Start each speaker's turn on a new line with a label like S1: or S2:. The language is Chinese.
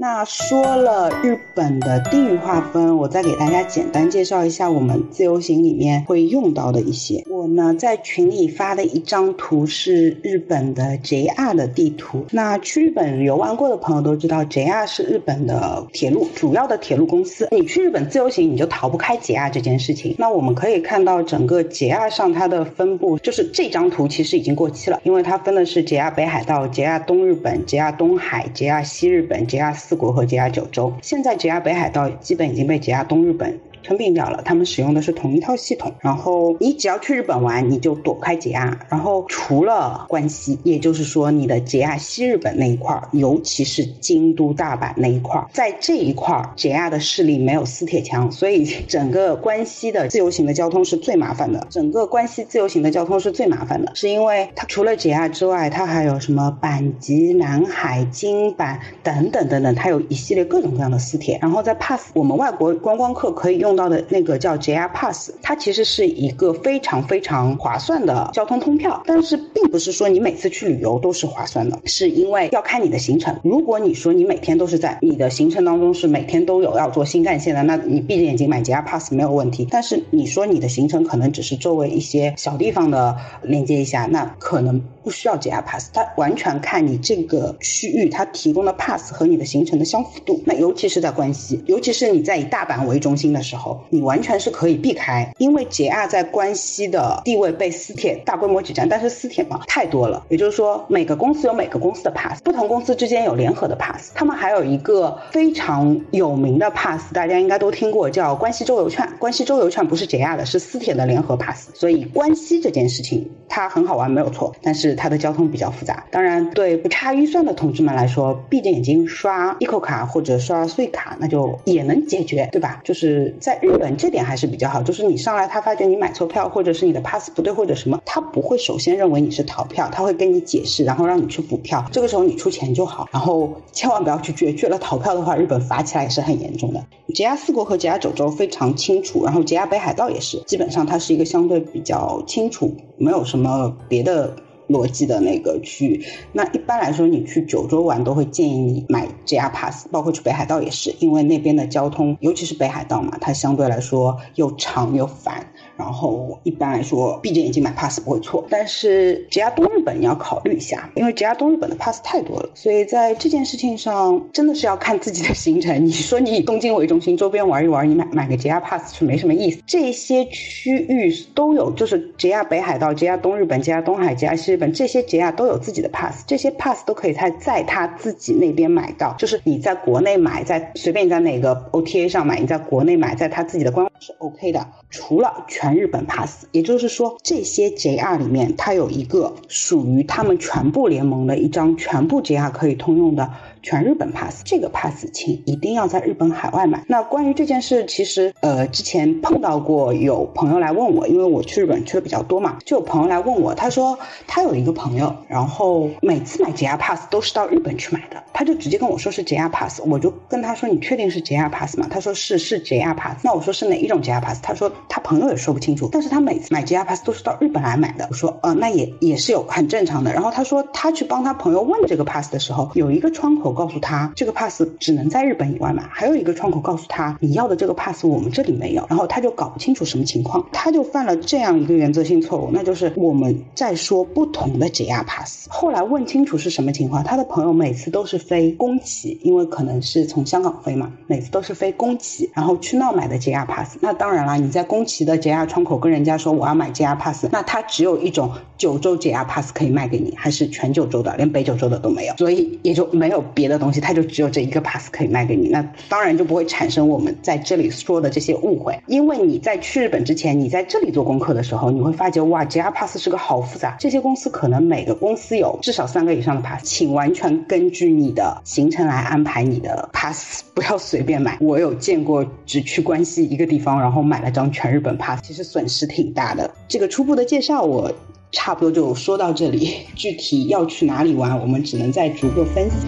S1: 那说了日本的地域划分，我再给大家简单介绍一下我们自由行里面会用到的一些。我呢在群里发的一张图是日本的 JR 的地图。那去日本游玩过的朋友都知道，JR 是日本的铁路主要的铁路公司。你去日本自由行，你就逃不开 JR 这件事情。那我们可以看到整个 JR 上它的分布，就是这张图其实已经过期了，因为它分的是 JR 北海道、JR 东日本、JR 东海、JR 西日本、JR 四国和 JR 九州，现在 JR 北海道基本已经被 JR 东日本。吞并掉了，他们使用的是同一套系统。然后你只要去日本玩，你就躲开解压。然后除了关西，也就是说你的解压西日本那一块儿，尤其是京都、大阪那一块儿，在这一块儿 JR 的势力没有私铁强，所以整个关西的自由行的交通是最麻烦的。整个关西自由行的交通是最麻烦的，是因为它除了解压之外，它还有什么阪急、南海、京阪等等等等，它有一系列各种各样的私铁。然后在 Pass，我们外国观光客可以用。用到的那个叫 JR Pass，它其实是一个非常非常划算的交通通票，但是并不是说你每次去旅游都是划算的，是因为要看你的行程。如果你说你每天都是在你的行程当中是每天都有要坐新干线的，那你闭着眼睛买 JR Pass 没有问题。但是你说你的行程可能只是周围一些小地方的连接一下，那可能不需要 JR Pass，它完全看你这个区域它提供的 Pass 和你的行程的相符度。那尤其是在关西，尤其是你在以大阪为中心的时候。你完全是可以避开，因为 JR 在关西的地位被私铁大规模挤占，但是私铁嘛太多了，也就是说每个公司有每个公司的 pass，不同公司之间有联合的 pass，他们还有一个非常有名的 pass，大家应该都听过，叫关西周游券。关西周游券不是 JR 的，是私铁的联合 pass，所以关西这件事情它很好玩没有错，但是它的交通比较复杂。当然，对不差预算的同志们来说，闭着眼睛刷 eco 卡或者刷税卡，那就也能解决，对吧？就是在。在日本这点还是比较好，就是你上来他发觉你买错票，或者是你的 pass 不对，或者什么，他不会首先认为你是逃票，他会跟你解释，然后让你去补票。这个时候你出钱就好，然后千万不要去撅，撅了逃票的话，日本罚起来也是很严重的。JR 四国和 JR 九州非常清楚，然后 JR 北海道也是，基本上它是一个相对比较清楚，没有什么别的。逻辑的那个区域，那一般来说，你去九州玩都会建议你买 JR Pass，包括去北海道也是，因为那边的交通，尤其是北海道嘛，它相对来说又长又烦。然后一般来说，闭着眼睛买 pass 不会错，但是 JR 东日本你要考虑一下，因为 JR 东日本的 pass 太多了，所以在这件事情上真的是要看自己的行程。你说你以东京为中心，周边玩一玩，你买买个 JR pass 是没什么意思。这些区域都有，就是 JR 北海道、JR 东日本、JR 东海、JR 西本这些 JR 都有自己的 pass，这些 pass 都可以在在他自己那边买到，就是你在国内买，在随便你在哪个 OTA 上买，你在国内买，在他自己的官网是 OK 的，除了全。日本 pass，也就是说，这些 JR 里面，它有一个属于他们全部联盟的一张全部 JR 可以通用的。全日本 pass 这个 pass，请一定要在日本海外买。那关于这件事，其实呃之前碰到过有朋友来问我，因为我去日本去的比较多嘛，就有朋友来问我，他说他有一个朋友，然后每次买 JR pass 都是到日本去买的，他就直接跟我说是 JR pass，我就跟他说你确定是 JR pass 吗？他说是是 JR pass。那我说是哪一种 JR pass？他说他朋友也说不清楚，但是他每次买 JR pass 都是到日本来买的。我说呃那也也是有很正常的。然后他说他去帮他朋友问这个 pass 的时候，有一个窗口。告诉他这个 pass 只能在日本以外买，还有一个窗口告诉他你要的这个 pass 我们这里没有，然后他就搞不清楚什么情况，他就犯了这样一个原则性错误，那就是我们在说不同的 JR pass。后来问清楚是什么情况，他的朋友每次都是飞宫崎，因为可能是从香港飞嘛，每次都是飞宫崎，然后去那买的 JR pass。那当然了，你在宫崎的 JR 窗口跟人家说我要买 JR pass，那他只有一种九州 JR pass 可以卖给你，还是全九州的，连北九州的都没有，所以也就没有。别的东西，它就只有这一个 pass 可以卖给你，那当然就不会产生我们在这里说的这些误会。因为你在去日本之前，你在这里做功课的时候，你会发觉哇，JR pass 是个好复杂，这些公司可能每个公司有至少三个以上的 pass，请完全根据你的行程来安排你的 pass，不要随便买。我有见过只去关西一个地方，然后买了张全日本 pass，其实损失挺大的。这个初步的介绍我。差不多就说到这里，具体要去哪里玩，我们只能再逐个分析。